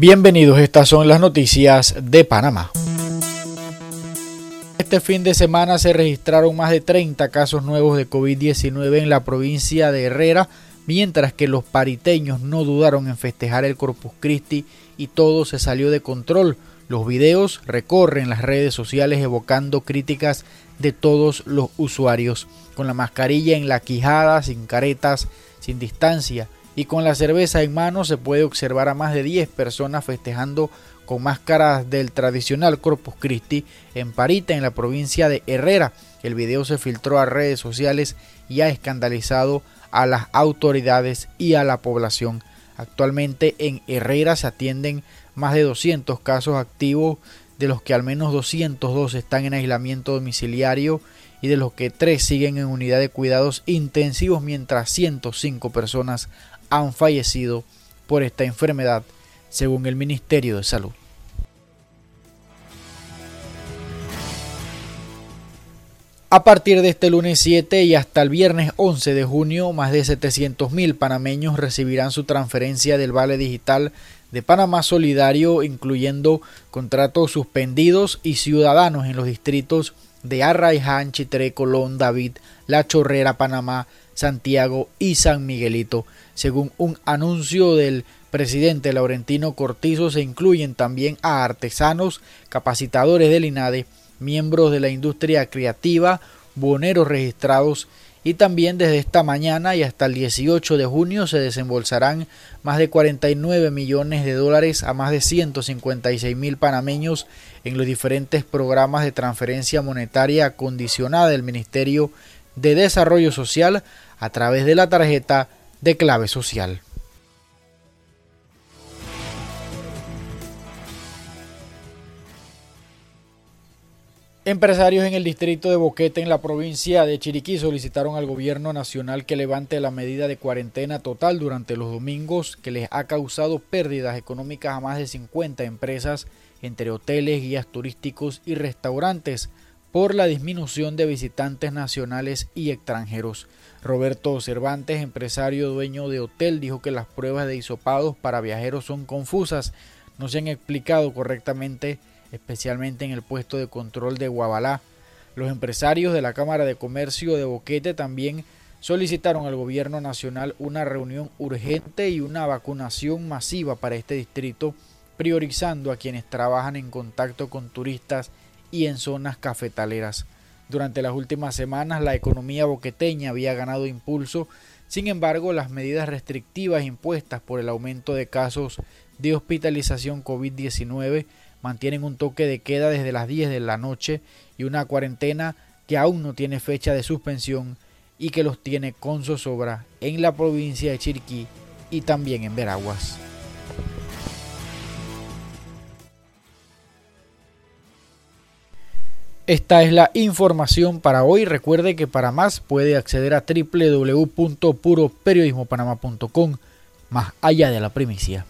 Bienvenidos, estas son las noticias de Panamá. Este fin de semana se registraron más de 30 casos nuevos de COVID-19 en la provincia de Herrera, mientras que los pariteños no dudaron en festejar el Corpus Christi y todo se salió de control. Los videos recorren las redes sociales evocando críticas de todos los usuarios, con la mascarilla en la quijada, sin caretas, sin distancia y con la cerveza en mano se puede observar a más de 10 personas festejando con máscaras del tradicional Corpus Christi en Parita, en la provincia de Herrera. El video se filtró a redes sociales y ha escandalizado a las autoridades y a la población. Actualmente en Herrera se atienden más de 200 casos activos, de los que al menos 202 están en aislamiento domiciliario y de los que 3 siguen en unidad de cuidados intensivos, mientras 105 personas han fallecido por esta enfermedad, según el Ministerio de Salud. A partir de este lunes 7 y hasta el viernes 11 de junio, más de 700.000 panameños recibirán su transferencia del Vale Digital de Panamá Solidario, incluyendo contratos suspendidos y ciudadanos en los distritos de Arraiján, Chitré, Colón, David, La Chorrera, Panamá, Santiago y San Miguelito. Según un anuncio del presidente Laurentino Cortizo, se incluyen también a artesanos, capacitadores del INADE, miembros de la industria creativa, boneros registrados y también desde esta mañana y hasta el 18 de junio se desembolsarán más de 49 millones de dólares a más de 156 mil panameños en los diferentes programas de transferencia monetaria condicionada del Ministerio de Desarrollo Social a través de la tarjeta de clave social. Empresarios en el distrito de Boquete, en la provincia de Chiriquí, solicitaron al gobierno nacional que levante la medida de cuarentena total durante los domingos que les ha causado pérdidas económicas a más de 50 empresas, entre hoteles, guías turísticos y restaurantes por la disminución de visitantes nacionales y extranjeros. Roberto Cervantes, empresario dueño de hotel, dijo que las pruebas de hisopados para viajeros son confusas, no se han explicado correctamente, especialmente en el puesto de control de Guabalá. Los empresarios de la Cámara de Comercio de Boquete también solicitaron al gobierno nacional una reunión urgente y una vacunación masiva para este distrito, priorizando a quienes trabajan en contacto con turistas y en zonas cafetaleras. Durante las últimas semanas la economía boqueteña había ganado impulso, sin embargo las medidas restrictivas impuestas por el aumento de casos de hospitalización COVID-19 mantienen un toque de queda desde las 10 de la noche y una cuarentena que aún no tiene fecha de suspensión y que los tiene con zozobra en la provincia de Chiriquí y también en Veraguas. Esta es la información para hoy. Recuerde que para más puede acceder a www.puroperiodismopanama.com más allá de la primicia.